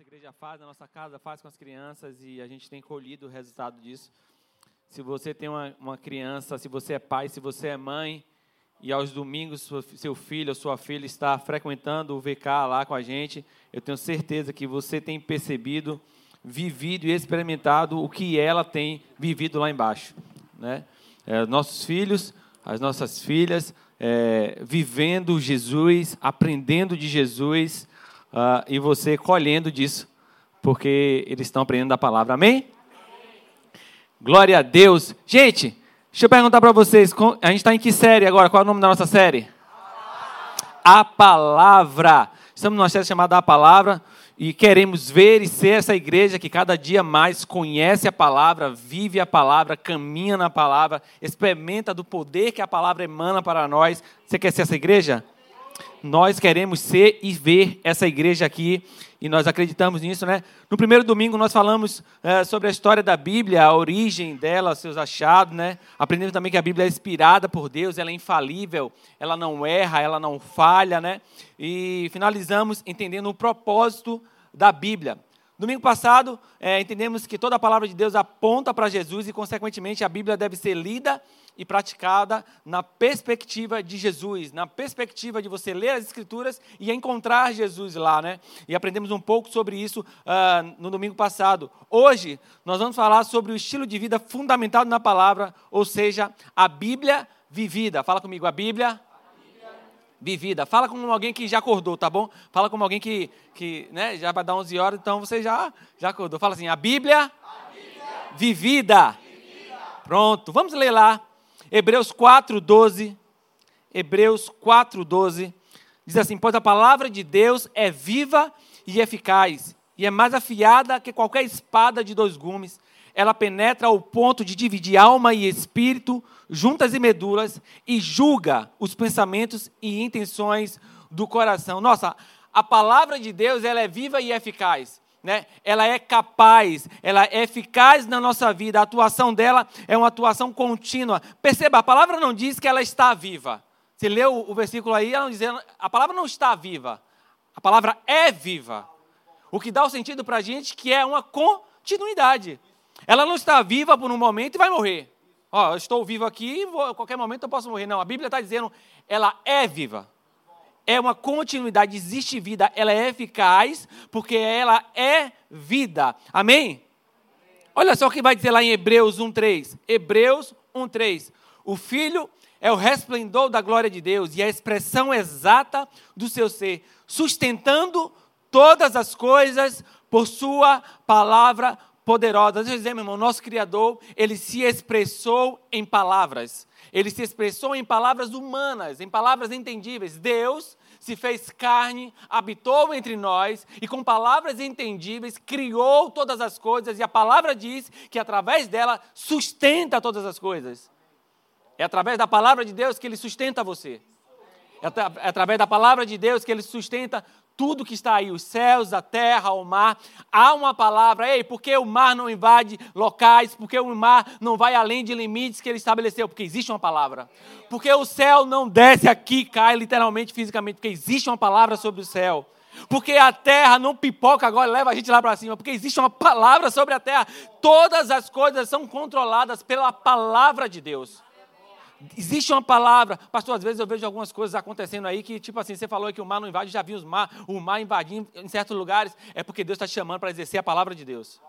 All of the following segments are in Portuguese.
nossa igreja faz, na nossa casa faz com as crianças e a gente tem colhido o resultado disso. Se você tem uma, uma criança, se você é pai, se você é mãe, e aos domingos seu filho ou sua filha está frequentando o VK lá com a gente, eu tenho certeza que você tem percebido, vivido e experimentado o que ela tem vivido lá embaixo. Né? É, nossos filhos, as nossas filhas, é, vivendo Jesus, aprendendo de Jesus, uh, e você colhendo disso, porque eles estão aprendendo a palavra. Amém? Glória a Deus. Gente, deixa eu perguntar para vocês, a gente está em que série agora? Qual é o nome da nossa série? A Palavra. Estamos numa série chamada A Palavra e queremos ver e ser essa igreja que cada dia mais conhece a palavra, vive a palavra, caminha na palavra, experimenta do poder que a palavra emana para nós. Você quer ser essa igreja? Nós queremos ser e ver essa igreja aqui, e nós acreditamos nisso, né? No primeiro domingo nós falamos é, sobre a história da Bíblia, a origem dela, seus achados, né? Aprendemos também que a Bíblia é inspirada por Deus, ela é infalível, ela não erra, ela não falha, né? E finalizamos entendendo o propósito da Bíblia. Domingo passado, é, entendemos que toda a palavra de Deus aponta para Jesus e, consequentemente, a Bíblia deve ser lida e praticada na perspectiva de Jesus, na perspectiva de você ler as Escrituras e encontrar Jesus lá, né? E aprendemos um pouco sobre isso uh, no domingo passado. Hoje, nós vamos falar sobre o estilo de vida fundamentado na palavra, ou seja, a Bíblia vivida. Fala comigo, a Bíblia vivida. Fala com alguém que já acordou, tá bom? Fala com alguém que, que né, já vai dar 11 horas, então você já, já acordou. Fala assim, a Bíblia, a Bíblia vivida. vivida. Pronto, vamos ler lá Hebreus 4, 12. Hebreus 4, 12. Diz assim: Pois a palavra de Deus é viva e eficaz, e é mais afiada que qualquer espada de dois gumes. Ela penetra ao ponto de dividir alma e espírito, juntas e medulas, e julga os pensamentos e intenções do coração. Nossa, a palavra de Deus ela é viva e eficaz né? ela é capaz, ela é eficaz na nossa vida, a atuação dela é uma atuação contínua. Perceba, a palavra não diz que ela está viva. Você leu o versículo aí, ela não diz, a palavra não está viva, a palavra é viva. O que dá o sentido para a gente que é uma continuidade. Ela não está viva por um momento e vai morrer. Ó, eu estou vivo aqui, vou, a qualquer momento eu posso morrer. Não, a Bíblia está dizendo, ela é viva é uma continuidade, existe vida, ela é eficaz, porque ela é vida. Amém? Olha só o que vai dizer lá em Hebreus 1,3. Hebreus 1,3. O Filho é o resplendor da glória de Deus e a expressão exata do seu ser, sustentando todas as coisas por sua palavra poderosa. Deixa eu dizer, meu irmão, nosso Criador, ele se expressou em palavras. Ele se expressou em palavras humanas, em palavras entendíveis. Deus se fez carne, habitou entre nós e com palavras entendíveis criou todas as coisas e a palavra diz que através dela sustenta todas as coisas. É através da palavra de Deus que ele sustenta você. É, é através da palavra de Deus que ele sustenta tudo que está aí, os céus, a terra, o mar. Há uma palavra, ei, porque o mar não invade locais, porque o mar não vai além de limites que ele estabeleceu, porque existe uma palavra. Porque o céu não desce aqui, cai literalmente, fisicamente, porque existe uma palavra sobre o céu. Porque a terra não pipoca agora leva a gente lá para cima, porque existe uma palavra sobre a terra. Todas as coisas são controladas pela palavra de Deus. Existe uma palavra, pastor, às vezes eu vejo algumas coisas acontecendo aí que, tipo assim, você falou que o mar não invade, já vi os mar, o mar invadindo em certos lugares, é porque Deus está te chamando para exercer a palavra de Deus.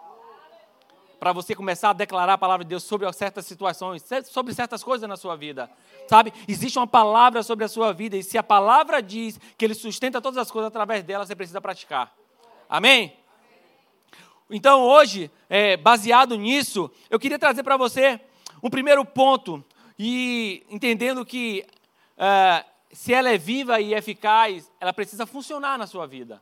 Para você começar a declarar a palavra de Deus sobre certas situações, sobre certas coisas na sua vida. Sabe? Existe uma palavra sobre a sua vida, e se a palavra diz que Ele sustenta todas as coisas através dela, você precisa praticar. Amém? Então, hoje, é, baseado nisso, eu queria trazer para você um primeiro ponto e entendendo que uh, se ela é viva e eficaz, ela precisa funcionar na sua vida.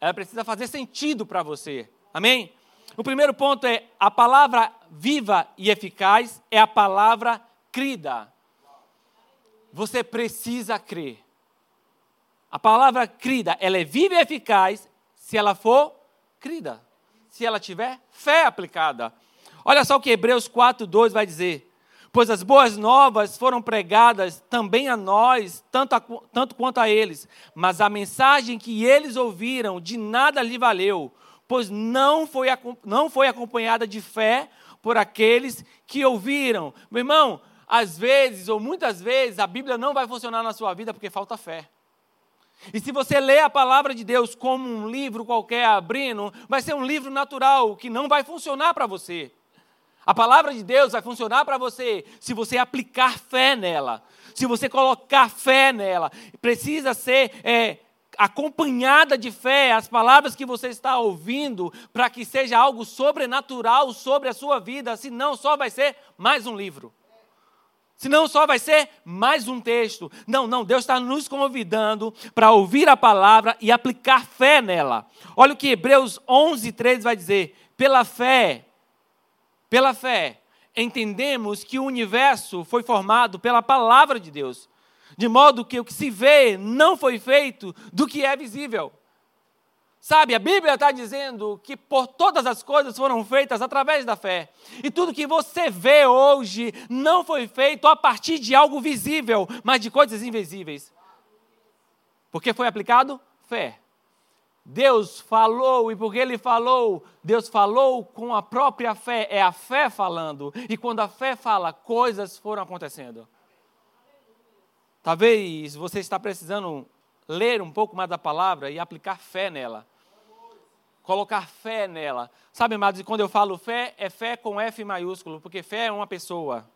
Ela precisa fazer sentido para você. Amém? O primeiro ponto é a palavra viva e eficaz é a palavra crida. Você precisa crer. A palavra crida, ela é viva e eficaz se ela for crida. Se ela tiver fé aplicada. Olha só o que Hebreus 4:2 vai dizer. Pois as boas novas foram pregadas também a nós, tanto, a, tanto quanto a eles. Mas a mensagem que eles ouviram de nada lhe valeu, pois não foi, não foi acompanhada de fé por aqueles que ouviram. Meu irmão, às vezes, ou muitas vezes, a Bíblia não vai funcionar na sua vida porque falta fé. E se você lê a palavra de Deus como um livro qualquer abrindo, vai ser um livro natural que não vai funcionar para você. A palavra de Deus vai funcionar para você se você aplicar fé nela, se você colocar fé nela. Precisa ser é, acompanhada de fé as palavras que você está ouvindo, para que seja algo sobrenatural sobre a sua vida, senão só vai ser mais um livro. Senão só vai ser mais um texto. Não, não, Deus está nos convidando para ouvir a palavra e aplicar fé nela. Olha o que Hebreus 11, 13 vai dizer. Pela fé, pela fé, entendemos que o universo foi formado pela palavra de Deus, de modo que o que se vê não foi feito do que é visível. Sabe, a Bíblia está dizendo que por todas as coisas foram feitas através da fé. E tudo que você vê hoje não foi feito a partir de algo visível, mas de coisas invisíveis. Porque foi aplicado fé. Deus falou, e porque Ele falou, Deus falou com a própria fé, é a fé falando. E quando a fé fala, coisas foram acontecendo. Talvez você está precisando ler um pouco mais da palavra e aplicar fé nela. Colocar fé nela. Sabe, amados, quando eu falo fé, é fé com F maiúsculo, porque fé é uma pessoa.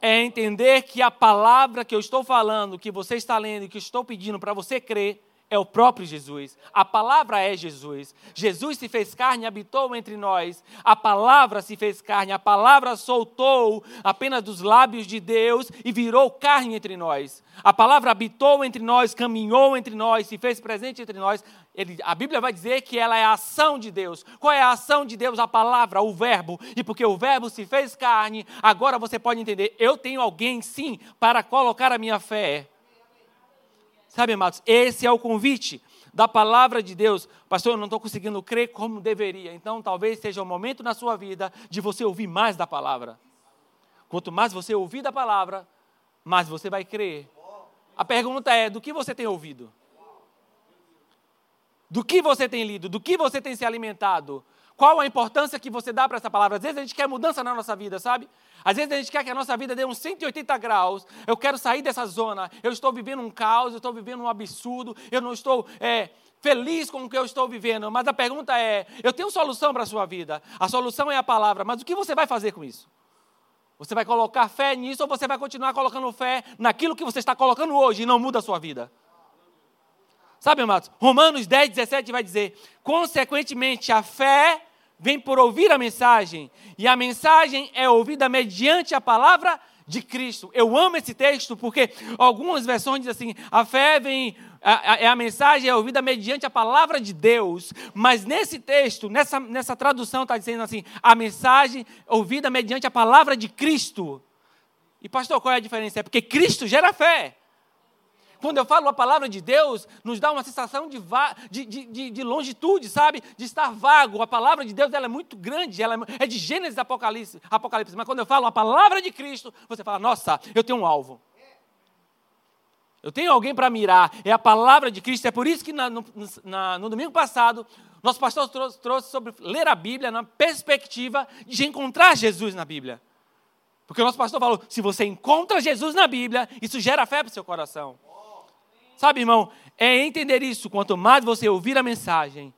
É entender que a palavra que eu estou falando, que você está lendo, que estou pedindo para você crer, é o próprio Jesus. A palavra é Jesus. Jesus se fez carne e habitou entre nós. A palavra se fez carne. A palavra soltou apenas dos lábios de Deus e virou carne entre nós. A palavra habitou entre nós, caminhou entre nós, se fez presente entre nós. Ele, a Bíblia vai dizer que ela é a ação de Deus. Qual é a ação de Deus? A palavra, o verbo. E porque o verbo se fez carne, agora você pode entender: eu tenho alguém sim para colocar a minha fé Sabe, amados, esse é o convite da palavra de Deus. Pastor, eu não estou conseguindo crer como deveria. Então, talvez seja o momento na sua vida de você ouvir mais da palavra. Quanto mais você ouvir da palavra, mais você vai crer. A pergunta é: do que você tem ouvido? Do que você tem lido? Do que você tem se alimentado? Qual a importância que você dá para essa palavra? Às vezes a gente quer mudança na nossa vida, sabe? Às vezes a gente quer que a nossa vida dê uns 180 graus. Eu quero sair dessa zona. Eu estou vivendo um caos, eu estou vivendo um absurdo. Eu não estou é, feliz com o que eu estou vivendo. Mas a pergunta é: eu tenho solução para a sua vida. A solução é a palavra. Mas o que você vai fazer com isso? Você vai colocar fé nisso ou você vai continuar colocando fé naquilo que você está colocando hoje e não muda a sua vida? Sabe, amados? Romanos 10, 17 vai dizer: consequentemente, a fé vem por ouvir a mensagem, e a mensagem é ouvida mediante a palavra de Cristo. Eu amo esse texto porque algumas versões dizem assim: a fé vem, a, a, a mensagem é ouvida mediante a palavra de Deus, mas nesse texto, nessa, nessa tradução, está dizendo assim: a mensagem é ouvida mediante a palavra de Cristo. E, pastor, qual é a diferença? É porque Cristo gera fé. Quando eu falo a palavra de Deus, nos dá uma sensação de, de, de, de, longitude, sabe? De estar vago. A palavra de Deus ela é muito grande, ela é, é de Gênesis Apocalipse, Apocalipse. Mas quando eu falo a palavra de Cristo, você fala, nossa, eu tenho um alvo. Eu tenho alguém para mirar. É a palavra de Cristo. É por isso que na, no, na, no domingo passado, nosso pastor trouxe, trouxe sobre ler a Bíblia na perspectiva de encontrar Jesus na Bíblia. Porque o nosso pastor falou: se você encontra Jesus na Bíblia, isso gera fé para o seu coração. Sabe, irmão, é entender isso. Quanto mais você ouvir a mensagem,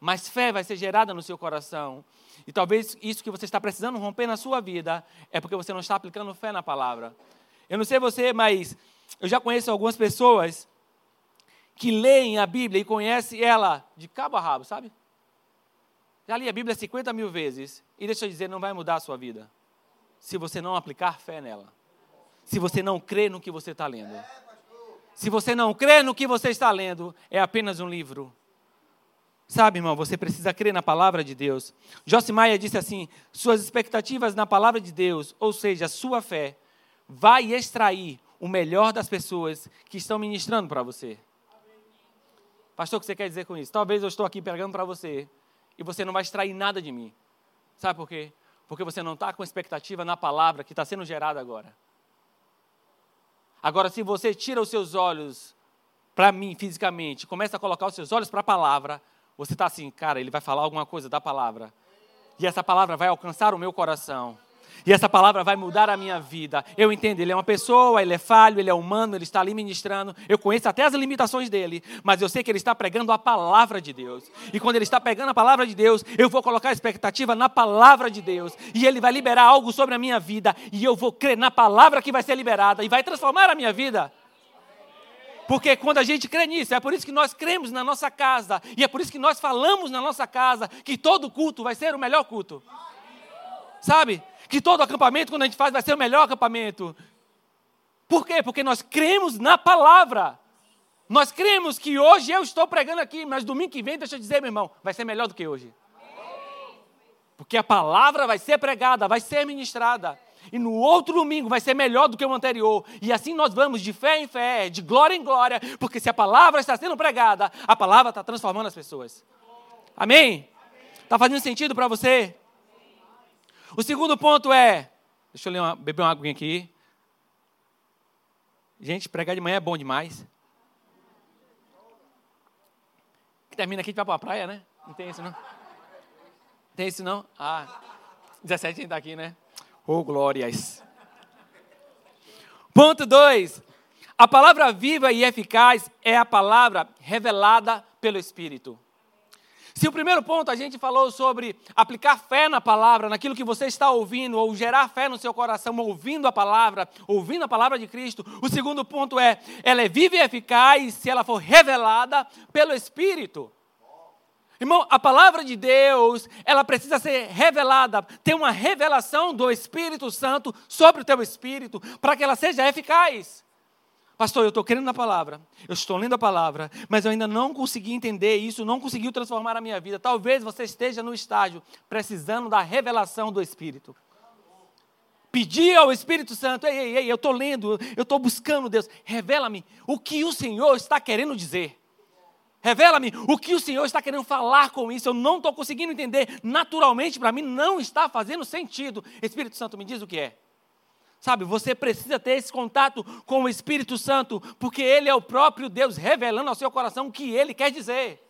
mais fé vai ser gerada no seu coração. E talvez isso que você está precisando romper na sua vida é porque você não está aplicando fé na palavra. Eu não sei você, mas eu já conheço algumas pessoas que leem a Bíblia e conhecem ela de cabo a rabo, sabe? Já li a Bíblia 50 mil vezes e deixa eu dizer, não vai mudar a sua vida se você não aplicar fé nela. Se você não crê no que você está lendo. Se você não crê no que você está lendo, é apenas um livro. Sabe, irmão, você precisa crer na palavra de Deus. Maia disse assim: suas expectativas na palavra de Deus, ou seja, sua fé, vai extrair o melhor das pessoas que estão ministrando para você. Pastor, o que você quer dizer com isso? Talvez eu estou aqui pregando para você e você não vai extrair nada de mim. Sabe por quê? Porque você não está com expectativa na palavra que está sendo gerada agora. Agora, se você tira os seus olhos para mim fisicamente, começa a colocar os seus olhos para a palavra, você está assim, cara, ele vai falar alguma coisa da palavra. E essa palavra vai alcançar o meu coração. E essa palavra vai mudar a minha vida. Eu entendo, ele é uma pessoa, ele é falho, ele é humano, ele está ali ministrando. Eu conheço até as limitações dele, mas eu sei que ele está pregando a palavra de Deus. E quando ele está pegando a palavra de Deus, eu vou colocar a expectativa na palavra de Deus. E ele vai liberar algo sobre a minha vida. E eu vou crer na palavra que vai ser liberada e vai transformar a minha vida. Porque quando a gente crê nisso, é por isso que nós cremos na nossa casa, e é por isso que nós falamos na nossa casa que todo culto vai ser o melhor culto. Sabe? Que todo acampamento, quando a gente faz, vai ser o melhor acampamento. Por quê? Porque nós cremos na palavra. Nós cremos que hoje eu estou pregando aqui, mas domingo que vem, deixa eu dizer, meu irmão, vai ser melhor do que hoje. Porque a palavra vai ser pregada, vai ser ministrada. E no outro domingo vai ser melhor do que o anterior. E assim nós vamos de fé em fé, de glória em glória, porque se a palavra está sendo pregada, a palavra está transformando as pessoas. Amém? Está fazendo sentido para você? O segundo ponto é. Deixa eu ler uma, beber uma água aqui. Gente, pregar de manhã é bom demais. Termina aqui e vai para a praia, né? Não tem isso, não? Tem isso, não? Ah, 17 a gente está aqui, né? Oh, glórias. Ponto 2. A palavra viva e eficaz é a palavra revelada pelo Espírito. Se o primeiro ponto a gente falou sobre aplicar fé na palavra, naquilo que você está ouvindo, ou gerar fé no seu coração, ouvindo a palavra, ouvindo a palavra de Cristo, o segundo ponto é, ela é viva e eficaz se ela for revelada pelo Espírito. Irmão, a palavra de Deus, ela precisa ser revelada, ter uma revelação do Espírito Santo sobre o teu espírito, para que ela seja eficaz. Pastor, eu estou querendo na palavra, eu estou lendo a palavra, mas eu ainda não consegui entender isso, não conseguiu transformar a minha vida. Talvez você esteja no estágio precisando da revelação do Espírito. Pedir ao Espírito Santo, ei, ei, ei, eu estou lendo, eu estou buscando Deus, revela-me o que o Senhor está querendo dizer. Revela-me o que o Senhor está querendo falar com isso. Eu não estou conseguindo entender. Naturalmente, para mim, não está fazendo sentido. Espírito Santo, me diz o que é. Sabe, você precisa ter esse contato com o Espírito Santo, porque Ele é o próprio Deus revelando ao seu coração o que Ele quer dizer.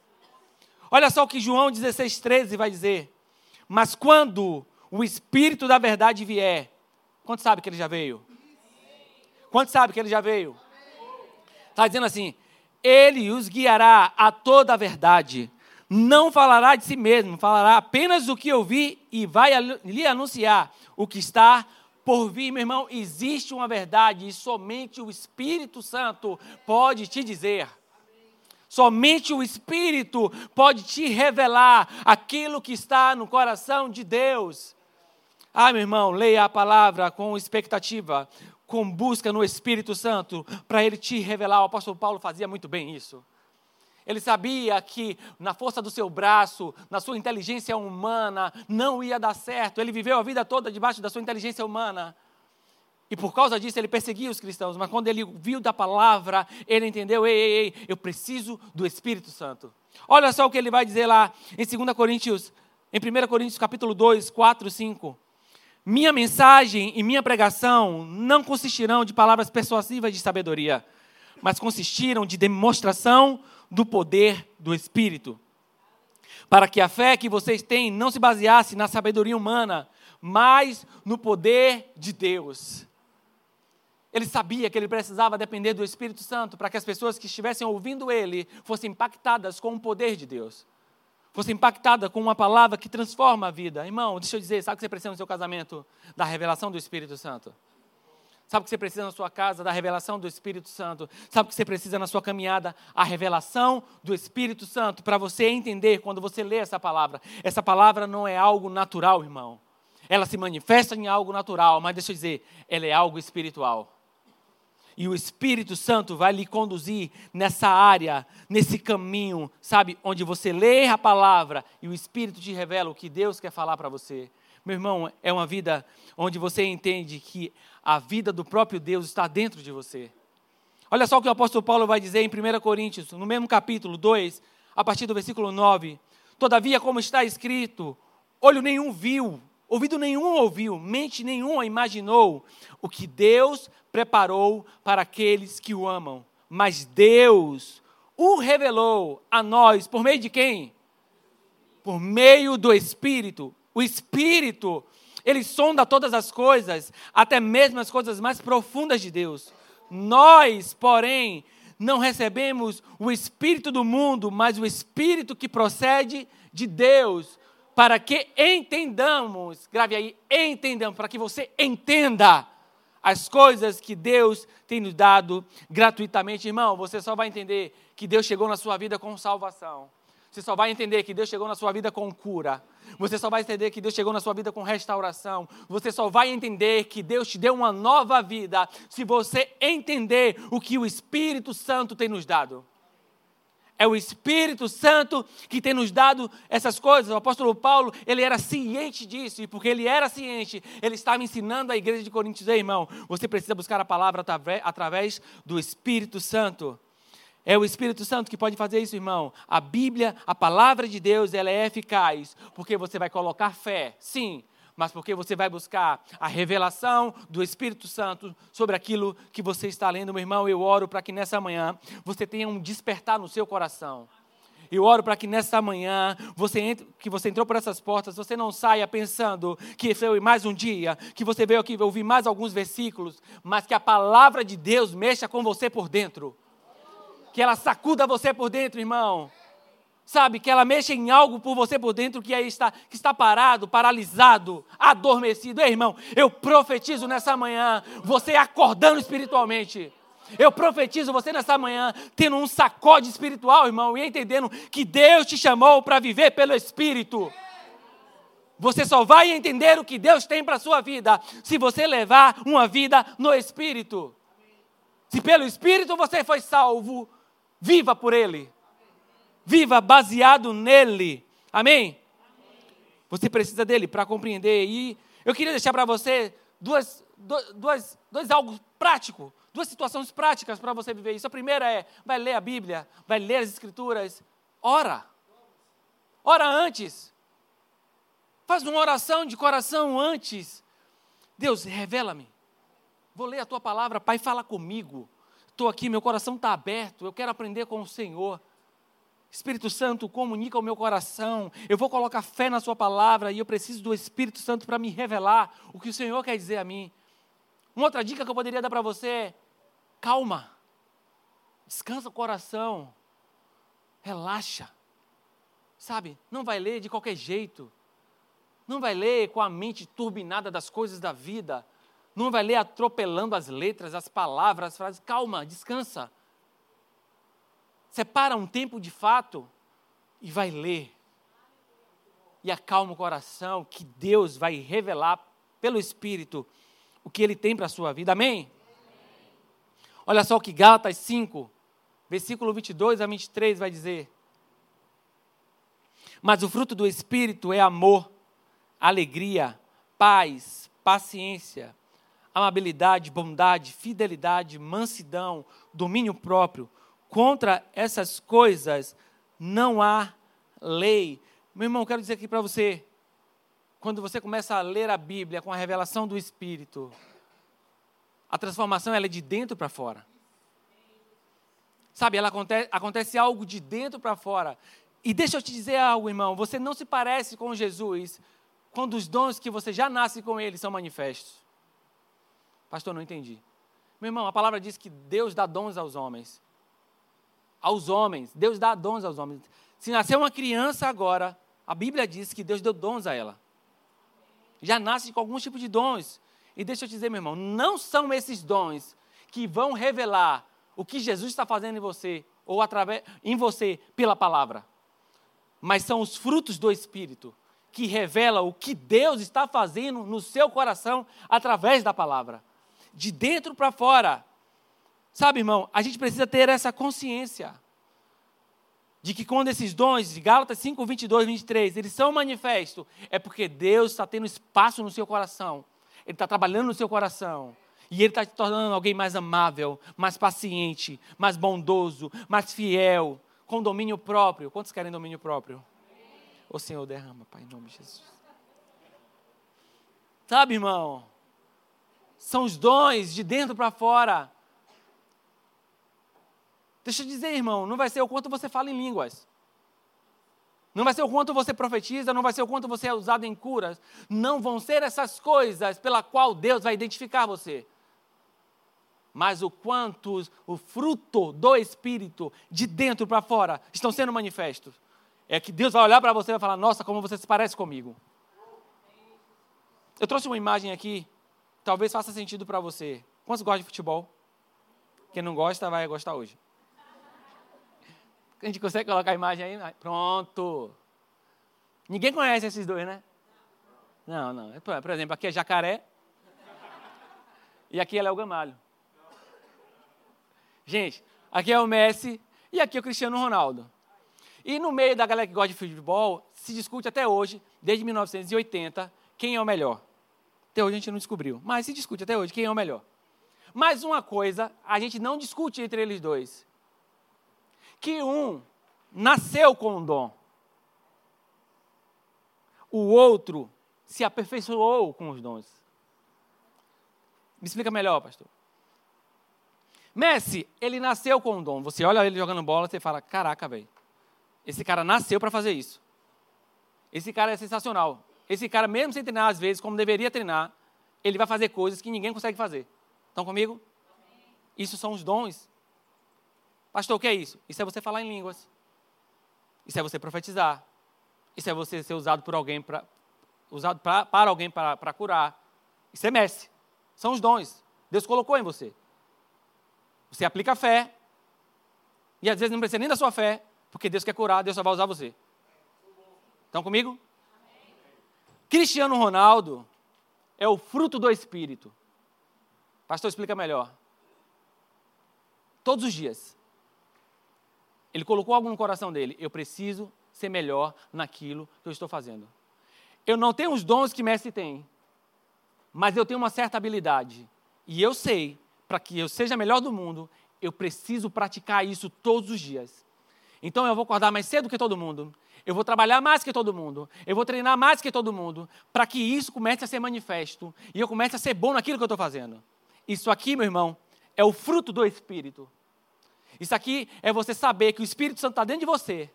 Olha só o que João 16,13 vai dizer. Mas quando o Espírito da verdade vier, quanto sabe que ele já veio? Quanto sabe que ele já veio? Está dizendo assim: ele os guiará a toda a verdade. Não falará de si mesmo, falará apenas o que ouvi e vai lhe anunciar o que está por vir, meu irmão. Existe uma verdade e somente o Espírito Santo pode te dizer. Somente o Espírito pode te revelar aquilo que está no coração de Deus. Ah, meu irmão, leia a palavra com expectativa com busca no Espírito Santo para ele te revelar. O apóstolo Paulo fazia muito bem isso. Ele sabia que na força do seu braço, na sua inteligência humana, não ia dar certo. Ele viveu a vida toda debaixo da sua inteligência humana. E por causa disso ele perseguia os cristãos. Mas quando ele viu da palavra, ele entendeu: ei, ei, ei, eu preciso do Espírito Santo. Olha só o que ele vai dizer lá em 2 Coríntios, em 1 Coríntios capítulo 2, 4, 5. Minha mensagem e minha pregação não consistirão de palavras persuasivas de sabedoria, mas consistiram de demonstração do poder do Espírito. Para que a fé que vocês têm não se baseasse na sabedoria humana, mas no poder de Deus. Ele sabia que ele precisava depender do Espírito Santo para que as pessoas que estivessem ouvindo ele fossem impactadas com o poder de Deus fosse impactada com uma palavra que transforma a vida. Irmão, deixa eu dizer, sabe o que você precisa no seu casamento? Da revelação do Espírito Santo. Sabe o que você precisa na sua casa? Da revelação do Espírito Santo. Sabe o que você precisa na sua caminhada? A revelação do Espírito Santo. Para você entender quando você lê essa palavra. Essa palavra não é algo natural, irmão. Ela se manifesta em algo natural, mas deixa eu dizer, ela é algo espiritual e o Espírito Santo vai lhe conduzir nessa área, nesse caminho, sabe, onde você lê a palavra e o Espírito te revela o que Deus quer falar para você. Meu irmão, é uma vida onde você entende que a vida do próprio Deus está dentro de você. Olha só o que o apóstolo Paulo vai dizer em 1 Coríntios, no mesmo capítulo 2, a partir do versículo 9. Todavia, como está escrito, olho nenhum viu, ouvido nenhum ouviu, mente nenhuma imaginou o que Deus preparou para aqueles que o amam. Mas Deus o revelou a nós por meio de quem? Por meio do Espírito. O Espírito, ele sonda todas as coisas, até mesmo as coisas mais profundas de Deus. Nós, porém, não recebemos o Espírito do mundo, mas o Espírito que procede de Deus, para que entendamos, grave aí, entendamos, para que você entenda as coisas que Deus tem nos dado gratuitamente. Irmão, você só vai entender que Deus chegou na sua vida com salvação. Você só vai entender que Deus chegou na sua vida com cura. Você só vai entender que Deus chegou na sua vida com restauração. Você só vai entender que Deus te deu uma nova vida se você entender o que o Espírito Santo tem nos dado. É o Espírito Santo que tem nos dado essas coisas. O apóstolo Paulo, ele era ciente disso, e porque ele era ciente, ele estava ensinando a igreja de Coríntios, irmão, você precisa buscar a palavra através do Espírito Santo. É o Espírito Santo que pode fazer isso, irmão. A Bíblia, a palavra de Deus, ela é eficaz, porque você vai colocar fé, sim, mas porque você vai buscar a revelação do Espírito Santo sobre aquilo que você está lendo, meu irmão. Eu oro para que nessa manhã você tenha um despertar no seu coração. Eu oro para que nessa manhã, você entre, que você entrou por essas portas, você não saia pensando que foi mais um dia, que você veio aqui ouvir mais alguns versículos, mas que a palavra de Deus mexa com você por dentro que ela sacuda você por dentro, irmão. Sabe, que ela mexa em algo por você por dentro que aí está, que está parado, paralisado, adormecido. Ei, irmão, eu profetizo nessa manhã, você acordando espiritualmente. Eu profetizo você nessa manhã, tendo um sacode espiritual, irmão, e entendendo que Deus te chamou para viver pelo Espírito. Você só vai entender o que Deus tem para a sua vida se você levar uma vida no Espírito. Se pelo Espírito você foi salvo, Viva por Ele. Viva baseado nele. Amém? Você precisa dele para compreender. E eu queria deixar para você duas, duas, dois algo prático, duas situações práticas para você viver isso. A primeira é, vai ler a Bíblia, vai ler as Escrituras, ora. Ora antes. Faz uma oração de coração antes. Deus, revela-me. Vou ler a tua palavra, Pai, fala comigo estou aqui, meu coração está aberto, eu quero aprender com o Senhor. Espírito Santo, comunica o meu coração. Eu vou colocar fé na Sua palavra e eu preciso do Espírito Santo para me revelar o que o Senhor quer dizer a mim. Uma outra dica que eu poderia dar para você é: calma, descansa o coração, relaxa. Sabe, não vai ler de qualquer jeito. Não vai ler com a mente turbinada das coisas da vida. Não vai ler atropelando as letras, as palavras, as frases. Calma, descansa. Separa um tempo de fato e vai ler. E acalma o coração, que Deus vai revelar pelo Espírito o que Ele tem para a sua vida. Amém? Olha só o que Gálatas 5, versículo 22 a 23 vai dizer. Mas o fruto do Espírito é amor, alegria, paz, paciência amabilidade, bondade, fidelidade, mansidão, domínio próprio. Contra essas coisas não há lei. Meu irmão, quero dizer aqui para você, quando você começa a ler a Bíblia com a revelação do Espírito, a transformação ela é de dentro para fora. Sabe, ela acontece, acontece algo de dentro para fora. E deixa eu te dizer algo, irmão, você não se parece com Jesus quando os dons que você já nasce com ele são manifestos. Pastor, não entendi. Meu irmão, a palavra diz que Deus dá dons aos homens. Aos homens. Deus dá dons aos homens. Se nascer uma criança agora, a Bíblia diz que Deus deu dons a ela. Já nasce com algum tipo de dons. E deixa eu te dizer, meu irmão, não são esses dons que vão revelar o que Jesus está fazendo em você ou através em você pela palavra. Mas são os frutos do espírito que revelam o que Deus está fazendo no seu coração através da palavra de dentro para fora. Sabe, irmão, a gente precisa ter essa consciência de que quando esses dons, de Gálatas 5, 22, 23, eles são manifestos, é porque Deus está tendo espaço no seu coração, Ele está trabalhando no seu coração, e Ele está te tornando alguém mais amável, mais paciente, mais bondoso, mais fiel, com domínio próprio. Quantos querem domínio próprio? O Senhor derrama, Pai, em nome de Jesus. Sabe, irmão? São os dons de dentro para fora. Deixa eu dizer, irmão, não vai ser o quanto você fala em línguas. Não vai ser o quanto você profetiza, não vai ser o quanto você é usado em curas. Não vão ser essas coisas pela qual Deus vai identificar você. Mas o quanto o fruto do Espírito, de dentro para fora, estão sendo manifestos. É que Deus vai olhar para você e vai falar: Nossa, como você se parece comigo. Eu trouxe uma imagem aqui, talvez faça sentido para você. Quantos gostam de futebol? Quem não gosta, vai gostar hoje. A gente consegue colocar a imagem aí? Pronto. Ninguém conhece esses dois, né? Não, não. Por exemplo, aqui é jacaré. E aqui é Léo Gamalho. Gente, aqui é o Messi e aqui é o Cristiano Ronaldo. E no meio da galera que gosta de futebol, se discute até hoje, desde 1980, quem é o melhor. Até hoje a gente não descobriu, mas se discute até hoje quem é o melhor. Mas uma coisa, a gente não discute entre eles dois que um nasceu com um dom, o outro se aperfeiçoou com os dons. Me explica melhor, pastor. Messi, ele nasceu com um dom. Você olha ele jogando bola, você fala: caraca, velho, esse cara nasceu para fazer isso. Esse cara é sensacional. Esse cara, mesmo sem treinar às vezes, como deveria treinar, ele vai fazer coisas que ninguém consegue fazer. Estão comigo? Isso são os dons Pastor, o que é isso? Isso é você falar em línguas. Isso é você profetizar. Isso é você ser usado por alguém para usado pra, para alguém para curar. Isso é mestre. São os dons. Deus colocou em você. Você aplica a fé. E às vezes não precisa nem da sua fé, porque Deus quer curar, Deus só vai usar você. Estão comigo? Cristiano Ronaldo é o fruto do Espírito. Pastor, explica melhor. Todos os dias. Ele colocou algo no coração dele. Eu preciso ser melhor naquilo que eu estou fazendo. Eu não tenho os dons que Messi tem, mas eu tenho uma certa habilidade. E eu sei, para que eu seja melhor do mundo, eu preciso praticar isso todos os dias. Então eu vou acordar mais cedo que todo mundo. Eu vou trabalhar mais que todo mundo. Eu vou treinar mais que todo mundo. Para que isso comece a ser manifesto. E eu comece a ser bom naquilo que eu estou fazendo. Isso aqui, meu irmão, é o fruto do Espírito. Isso aqui é você saber que o Espírito Santo está dentro de você.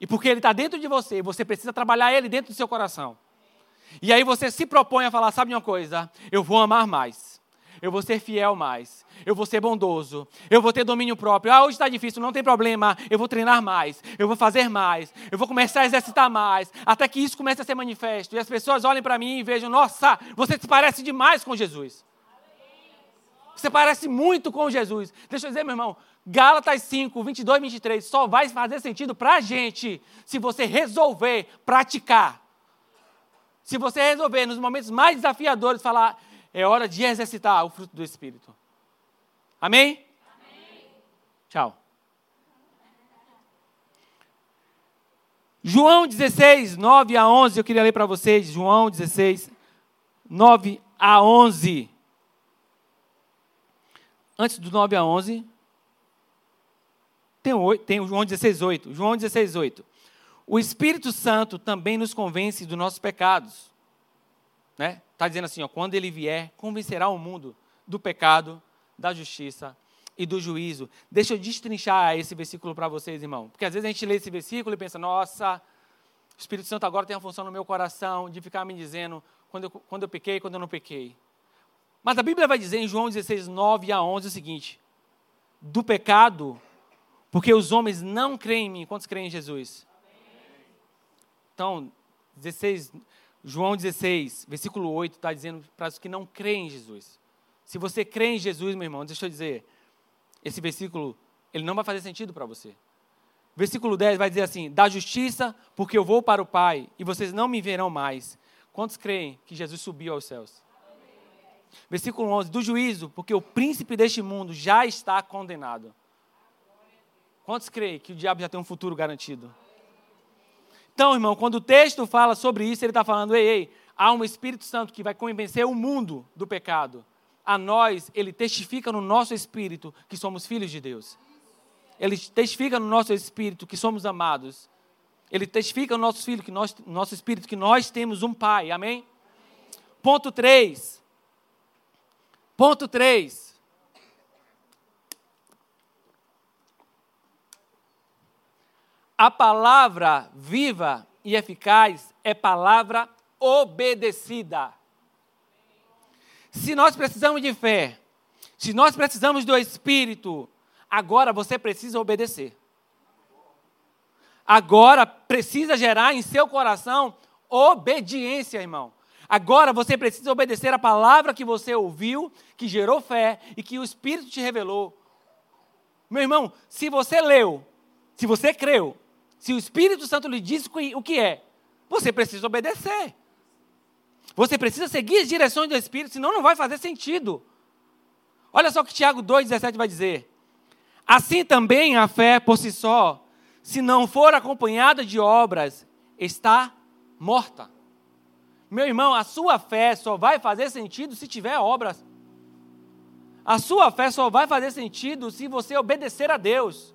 E porque ele está dentro de você, você precisa trabalhar ele dentro do seu coração. E aí você se propõe a falar: sabe uma coisa? Eu vou amar mais. Eu vou ser fiel mais. Eu vou ser bondoso. Eu vou ter domínio próprio. Ah, hoje está difícil, não tem problema. Eu vou treinar mais. Eu vou fazer mais. Eu vou começar a exercitar mais. Até que isso comece a ser manifesto. E as pessoas olhem para mim e vejam: nossa, você se parece demais com Jesus. Você parece muito com Jesus. Deixa eu dizer, meu irmão, Gálatas 5, 22, 23 só vai fazer sentido para a gente se você resolver praticar. Se você resolver, nos momentos mais desafiadores, falar, é hora de exercitar o fruto do Espírito. Amém? Amém. Tchau. João 16, 9 a 11, eu queria ler para vocês. João 16, 9 a 11 antes do 9 a 11, tem o, tem o João 16, 8. João 16, 8. O Espírito Santo também nos convence dos nossos pecados. Está né? Tá dizendo assim, ó, quando ele vier, convencerá o mundo do pecado, da justiça e do juízo. Deixa eu destrinchar esse versículo para vocês, irmão. Porque às vezes a gente lê esse versículo e pensa, nossa, o Espírito Santo agora tem a função no meu coração de ficar me dizendo quando eu, quando eu pequei, quando eu não pequei. Mas a Bíblia vai dizer em João 16, 9 a 11 o seguinte: do pecado, porque os homens não creem em mim. Quantos creem em Jesus? Então, 16, João 16, versículo 8, está dizendo para os que não creem em Jesus. Se você crê em Jesus, meu irmão, deixa eu dizer, esse versículo, ele não vai fazer sentido para você. Versículo 10 vai dizer assim: Da justiça, porque eu vou para o Pai, e vocês não me verão mais. Quantos creem que Jesus subiu aos céus? Versículo 11: Do juízo, porque o príncipe deste mundo já está condenado. Quantos creem que o diabo já tem um futuro garantido? Então, irmão, quando o texto fala sobre isso, ele está falando: ei, ei, há um Espírito Santo que vai convencer o mundo do pecado. A nós, ele testifica no nosso espírito que somos filhos de Deus. Ele testifica no nosso espírito que somos amados. Ele testifica no nosso filho, que nós, no nosso espírito, que nós temos um pai. Amém? Ponto 3. Ponto 3. A palavra viva e eficaz é palavra obedecida. Se nós precisamos de fé, se nós precisamos do Espírito, agora você precisa obedecer. Agora precisa gerar em seu coração obediência, irmão. Agora você precisa obedecer a palavra que você ouviu, que gerou fé e que o Espírito te revelou. Meu irmão, se você leu, se você creu, se o Espírito Santo lhe disse o que é, você precisa obedecer. Você precisa seguir as direções do Espírito, senão não vai fazer sentido. Olha só o que Tiago 2,17 vai dizer. Assim também a fé por si só, se não for acompanhada de obras, está morta. Meu irmão, a sua fé só vai fazer sentido se tiver obras. A sua fé só vai fazer sentido se você obedecer a Deus.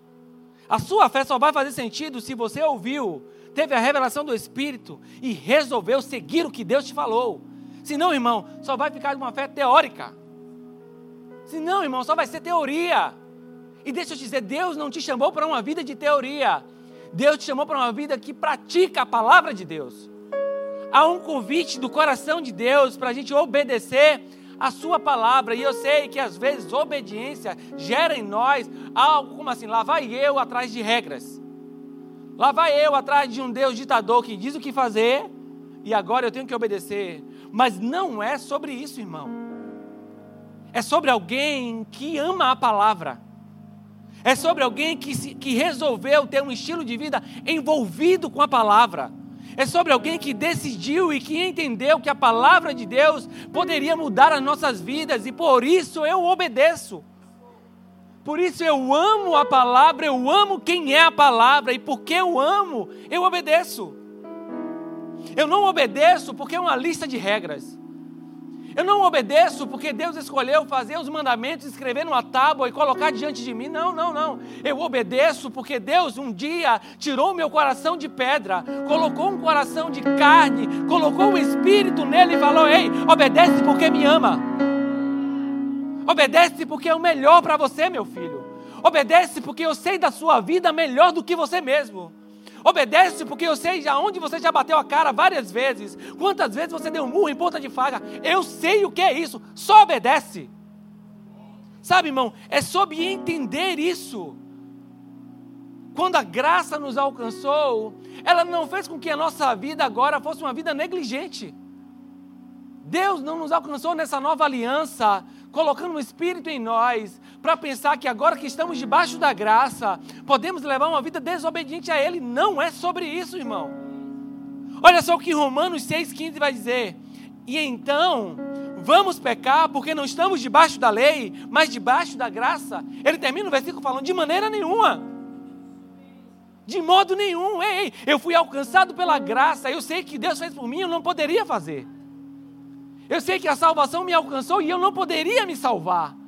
A sua fé só vai fazer sentido se você ouviu, teve a revelação do Espírito e resolveu seguir o que Deus te falou. Senão, irmão, só vai ficar uma fé teórica. Senão, irmão, só vai ser teoria. E deixa eu te dizer, Deus não te chamou para uma vida de teoria. Deus te chamou para uma vida que pratica a palavra de Deus. Há um convite do coração de Deus para a gente obedecer a sua palavra. E eu sei que às vezes obediência gera em nós algo como assim: lá vai eu atrás de regras. Lá vai eu atrás de um Deus ditador que diz o que fazer e agora eu tenho que obedecer. Mas não é sobre isso, irmão. É sobre alguém que ama a palavra. É sobre alguém que, se, que resolveu ter um estilo de vida envolvido com a palavra. É sobre alguém que decidiu e que entendeu que a palavra de Deus poderia mudar as nossas vidas e por isso eu obedeço. Por isso eu amo a palavra, eu amo quem é a palavra, e porque eu amo, eu obedeço. Eu não obedeço porque é uma lista de regras. Eu não obedeço porque Deus escolheu fazer os mandamentos, escrever numa tábua e colocar diante de mim. Não, não, não. Eu obedeço porque Deus um dia tirou meu coração de pedra, colocou um coração de carne, colocou o um espírito nele e falou: Ei, obedece porque me ama. Obedece porque é o melhor para você, meu filho. Obedece porque eu sei da sua vida melhor do que você mesmo. Obedece porque eu sei aonde você já bateu a cara várias vezes. Quantas vezes você deu um murro em ponta de faca. Eu sei o que é isso. Só obedece. Sabe, irmão, é sobre entender isso. Quando a graça nos alcançou, ela não fez com que a nossa vida agora fosse uma vida negligente. Deus não nos alcançou nessa nova aliança colocando um espírito em nós para pensar que agora que estamos debaixo da graça, podemos levar uma vida desobediente a Ele. Não é sobre isso, irmão. Olha só o que Romanos 6,15 vai dizer. E então, vamos pecar porque não estamos debaixo da lei, mas debaixo da graça. Ele termina o versículo falando: de maneira nenhuma. De modo nenhum. Ei, eu fui alcançado pela graça, eu sei que Deus fez por mim, eu não poderia fazer. Eu sei que a salvação me alcançou e eu não poderia me salvar.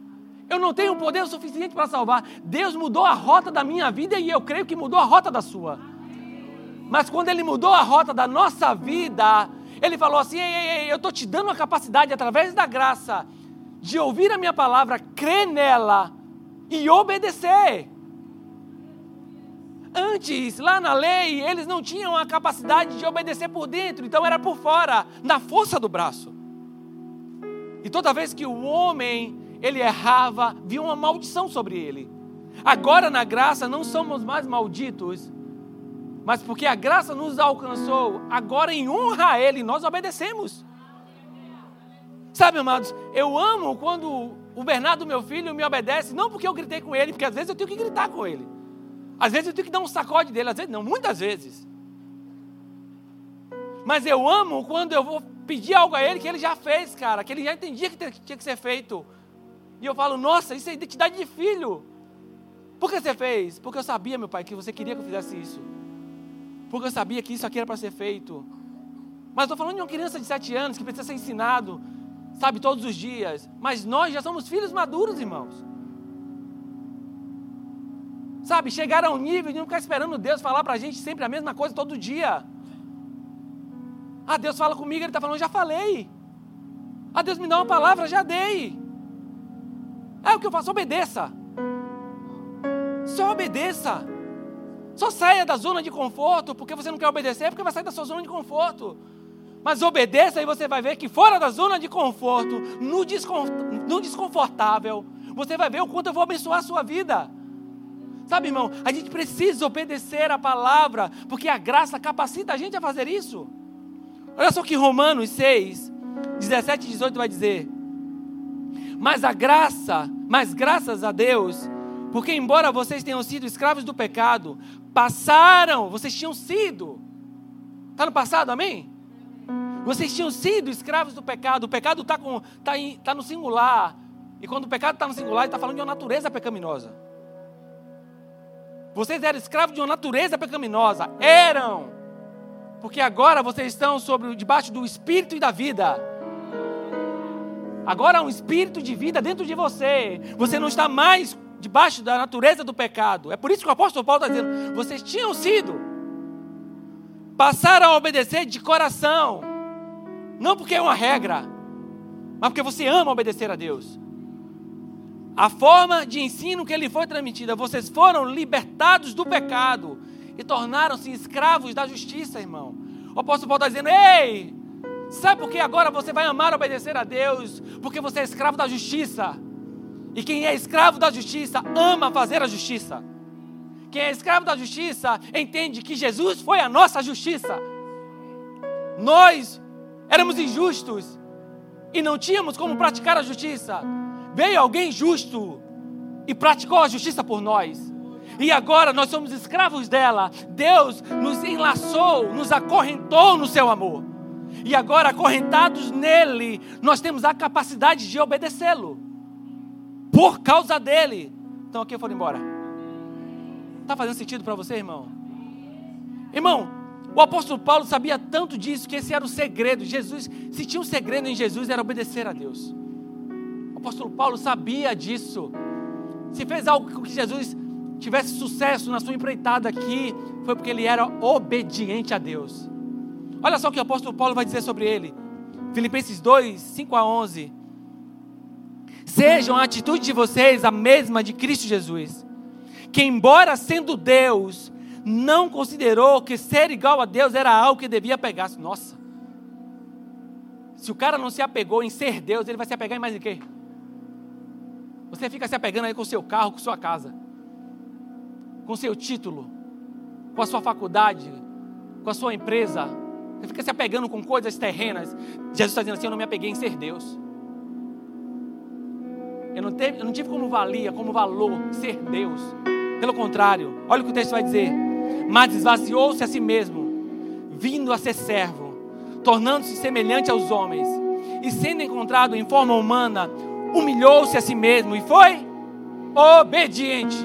Eu não tenho poder suficiente para salvar. Deus mudou a rota da minha vida e eu creio que mudou a rota da sua. Mas quando Ele mudou a rota da nossa vida, Ele falou assim: ei, ei, ei, eu estou te dando a capacidade, através da graça, de ouvir a minha palavra, crer nela e obedecer. Antes, lá na lei, eles não tinham a capacidade de obedecer por dentro, então era por fora, na força do braço. E toda vez que o homem ele errava, vinha uma maldição sobre ele. Agora na graça não somos mais malditos, mas porque a graça nos alcançou, agora em honra a ele nós obedecemos. Sabe, amados, eu amo quando o Bernardo, meu filho, me obedece, não porque eu gritei com ele, porque às vezes eu tenho que gritar com ele. Às vezes eu tenho que dar um sacode dele, às vezes não, muitas vezes. Mas eu amo quando eu vou pedir algo a ele que ele já fez, cara, que ele já entendia que tinha que ser feito. E eu falo, nossa, isso é identidade de filho. Por que você fez? Porque eu sabia, meu pai, que você queria que eu fizesse isso. Porque eu sabia que isso aqui era para ser feito. Mas estou falando de uma criança de sete anos que precisa ser ensinado, sabe, todos os dias. Mas nós já somos filhos maduros, irmãos. Sabe, chegar a um nível de não ficar esperando Deus falar para a gente sempre a mesma coisa todo dia. Ah, Deus fala comigo, Ele está falando, já falei. Ah, Deus me dá uma palavra, já dei. É o que eu faço, obedeça. Só obedeça. Só saia da zona de conforto, porque você não quer obedecer, porque vai sair da sua zona de conforto. Mas obedeça e você vai ver que fora da zona de conforto, no, no desconfortável, você vai ver o quanto eu vou abençoar a sua vida. Sabe, irmão, a gente precisa obedecer a palavra, porque a graça capacita a gente a fazer isso. Olha só que Romanos 6, 17 e 18 vai dizer. Mas a graça, mas graças a Deus, porque embora vocês tenham sido escravos do pecado, passaram, vocês tinham sido. Está no passado, amém? Vocês tinham sido escravos do pecado. O pecado está tá tá no singular. E quando o pecado está no singular, ele está falando de uma natureza pecaminosa. Vocês eram escravos de uma natureza pecaminosa. Eram. Porque agora vocês estão sobre, debaixo do espírito e da vida. Agora há um espírito de vida dentro de você. Você não está mais debaixo da natureza do pecado. É por isso que o apóstolo Paulo está dizendo: vocês tinham sido, passaram a obedecer de coração, não porque é uma regra, mas porque você ama obedecer a Deus. A forma de ensino que ele foi transmitida, vocês foram libertados do pecado e tornaram-se escravos da justiça, irmão. O apóstolo Paulo está dizendo: ei, sabe por que agora você vai amar obedecer a Deus? Porque você é escravo da justiça. E quem é escravo da justiça ama fazer a justiça. Quem é escravo da justiça entende que Jesus foi a nossa justiça. Nós éramos injustos e não tínhamos como praticar a justiça. Veio alguém justo e praticou a justiça por nós. E agora nós somos escravos dela. Deus nos enlaçou, nos acorrentou no seu amor. E agora, acorrentados nele, nós temos a capacidade de obedecê-lo por causa dele. Então aqui foram embora. Está fazendo sentido para você, irmão? Irmão, o apóstolo Paulo sabia tanto disso que esse era o segredo. Jesus, se tinha um segredo em Jesus, era obedecer a Deus. O apóstolo Paulo sabia disso. Se fez algo com que Jesus tivesse sucesso na sua empreitada aqui, foi porque ele era obediente a Deus. Olha só o que o apóstolo Paulo vai dizer sobre ele. Filipenses 2, 5 a 11. Sejam a atitude de vocês a mesma de Cristo Jesus, que, embora sendo Deus, não considerou que ser igual a Deus era algo que devia pegar. Nossa, se o cara não se apegou em ser Deus, ele vai se apegar em mais em quê? Você fica se apegando aí com o seu carro, com sua casa, com seu título, com a sua faculdade, com a sua empresa. Você fica se apegando com coisas terrenas. Jesus está dizendo assim: Eu não me apeguei em ser Deus. Eu não, teve, eu não tive como valia, como valor ser Deus. Pelo contrário, olha o que o texto vai dizer. Mas esvaziou-se a si mesmo, vindo a ser servo, tornando-se semelhante aos homens, e sendo encontrado em forma humana, humilhou-se a si mesmo e foi obediente.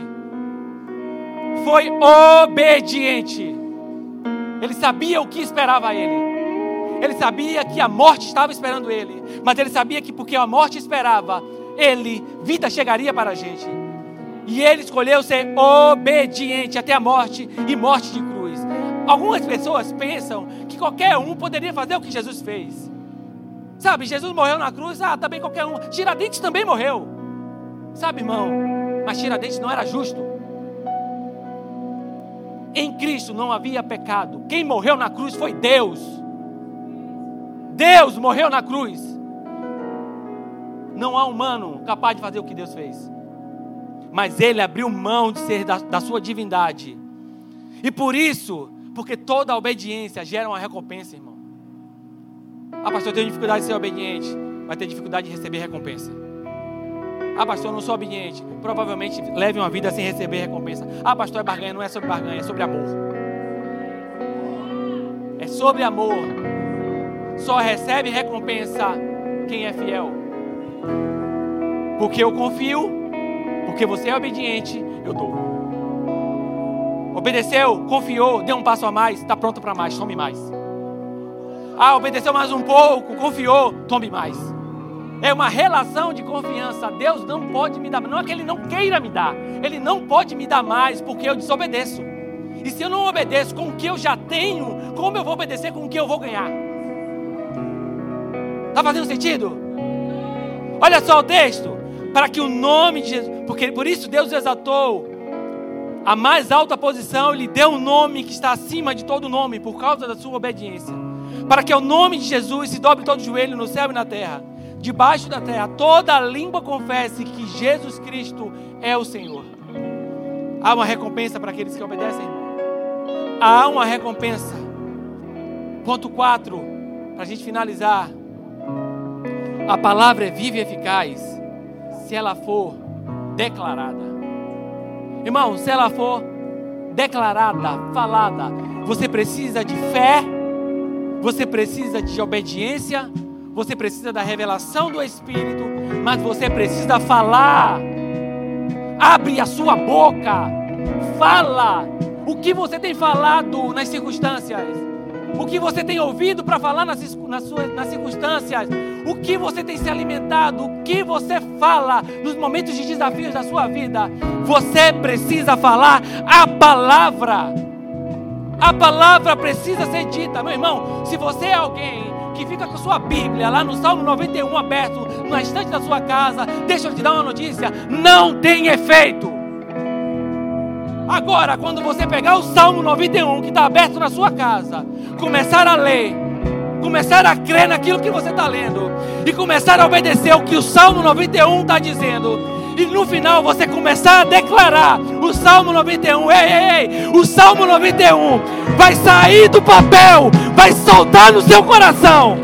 Foi obediente. Ele sabia o que esperava ele. Ele sabia que a morte estava esperando ele. Mas ele sabia que porque a morte esperava, ele, vida chegaria para a gente. E ele escolheu ser obediente até a morte e morte de cruz. Algumas pessoas pensam que qualquer um poderia fazer o que Jesus fez. Sabe, Jesus morreu na cruz, ah, também qualquer um. Tiradentes também morreu. Sabe, irmão, mas Tiradentes não era justo. Em Cristo não havia pecado. Quem morreu na cruz foi Deus. Deus morreu na cruz. Não há humano capaz de fazer o que Deus fez. Mas ele abriu mão de ser da, da sua divindade. E por isso, porque toda obediência gera uma recompensa, irmão. Ah, pastor, eu tenho dificuldade de ser obediente. Vai ter dificuldade de receber recompensa. Ah, pastor, eu não sou obediente. Provavelmente leve uma vida sem receber recompensa. Ah, pastor, é barganha. Não é sobre barganha, é sobre amor. É sobre amor. Só recebe recompensa quem é fiel. Porque eu confio, porque você é obediente, eu dou. Obedeceu, confiou, deu um passo a mais, está pronto para mais, tome mais. Ah, obedeceu mais um pouco, confiou, tome mais. É uma relação de confiança. Deus não pode me dar, não é que Ele não queira me dar, Ele não pode me dar mais porque eu desobedeço. E se eu não obedeço com o que eu já tenho, como eu vou obedecer com o que eu vou ganhar? Está fazendo sentido? Olha só o texto. Para que o nome de Jesus. Porque por isso Deus exaltou a mais alta posição, lhe deu um nome que está acima de todo nome, por causa da sua obediência. Para que o nome de Jesus se dobre todo joelho no céu e na terra, debaixo da terra, toda língua confesse que Jesus Cristo é o Senhor. Há uma recompensa para aqueles que obedecem, irmão. Há uma recompensa. Ponto 4, para a gente finalizar. A palavra é viva e eficaz se ela for declarada. Irmão, se ela for declarada, falada, você precisa de fé, você precisa de obediência, você precisa da revelação do Espírito, mas você precisa falar. Abre a sua boca, fala. O que você tem falado nas circunstâncias? o que você tem ouvido para falar nas, nas, suas, nas circunstâncias, o que você tem se alimentado, o que você fala nos momentos de desafios da sua vida. Você precisa falar a palavra. A palavra precisa ser dita, meu irmão. Se você é alguém que fica com sua Bíblia lá no Salmo 91 aberto na estante da sua casa, deixa eu te dar uma notícia: não tem efeito. Agora, quando você pegar o Salmo 91 que está aberto na sua casa, começar a ler, começar a crer naquilo que você está lendo e começar a obedecer o que o Salmo 91 está dizendo, e no final você começar a declarar o Salmo 91, ei, ei, ei, o Salmo 91 vai sair do papel, vai soltar no seu coração.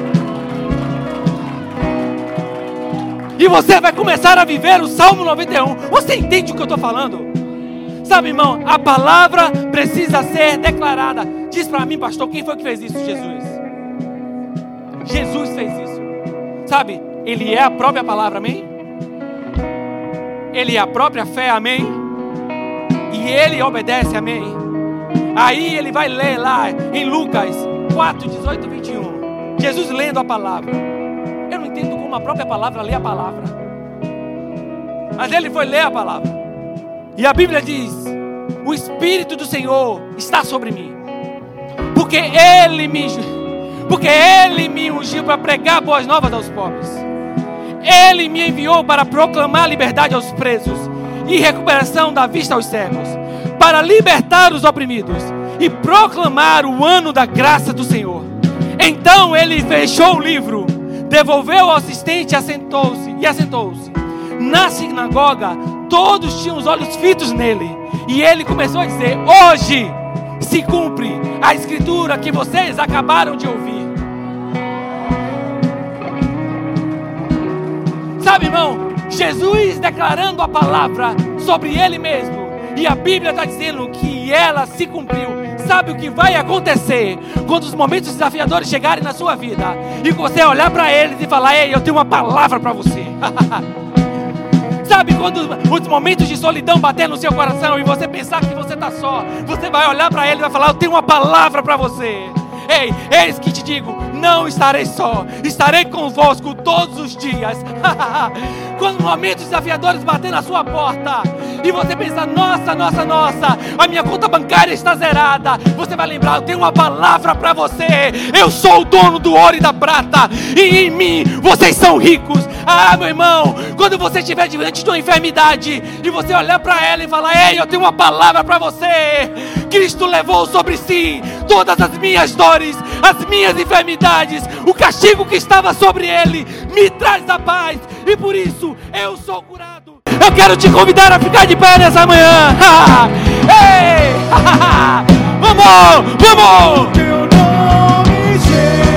E você vai começar a viver o Salmo 91. Você entende o que eu estou falando? Sabe, irmão, a palavra precisa ser declarada. Diz para mim, pastor, quem foi que fez isso? Jesus. Jesus fez isso. Sabe, Ele é a própria palavra, amém? Ele é a própria fé, amém? E Ele obedece, amém? Aí ele vai ler lá em Lucas 4, 18 e 21. Jesus lendo a palavra. Eu não entendo como a própria palavra lê a palavra. Mas ele foi ler a palavra. E a Bíblia diz: O Espírito do Senhor está sobre mim, porque Ele me, porque Ele me ungiu para pregar boas novas aos pobres. Ele me enviou para proclamar liberdade aos presos e recuperação da vista aos cegos, para libertar os oprimidos e proclamar o ano da graça do Senhor. Então ele fechou o livro, devolveu ao assistente assentou-se e assentou-se. Na sinagoga, todos tinham os olhos fitos nele. E ele começou a dizer: Hoje se cumpre a escritura que vocês acabaram de ouvir. Sabe, irmão, Jesus declarando a palavra sobre ele mesmo. E a Bíblia está dizendo que ela se cumpriu. Sabe o que vai acontecer quando os momentos desafiadores chegarem na sua vida e você olhar para eles e falar: Ei, eu tenho uma palavra para você. Sabe quando os momentos de solidão bater no seu coração e você pensar que você está só, você vai olhar para ele e vai falar: Eu tenho uma palavra para você. Ei, eis que te digo: não estarei só, estarei convosco todos os dias. Quando momentos desafiadores bater na sua porta e você pensar: nossa, nossa, nossa, a minha conta bancária está zerada, você vai lembrar: eu tenho uma palavra para você. Eu sou o dono do ouro e da prata, e em mim vocês são ricos. Ah, meu irmão, quando você estiver diante de uma enfermidade e você olhar para ela e falar: ei, eu tenho uma palavra para você. Cristo levou sobre si todas as minhas dores, as minhas enfermidades, o castigo que estava sobre ele me traz a paz, e por isso eu sou curado. Eu quero te convidar a ficar de pé nessa manhã. Ei! Vamos! Vamos! Teu nome, Jesus.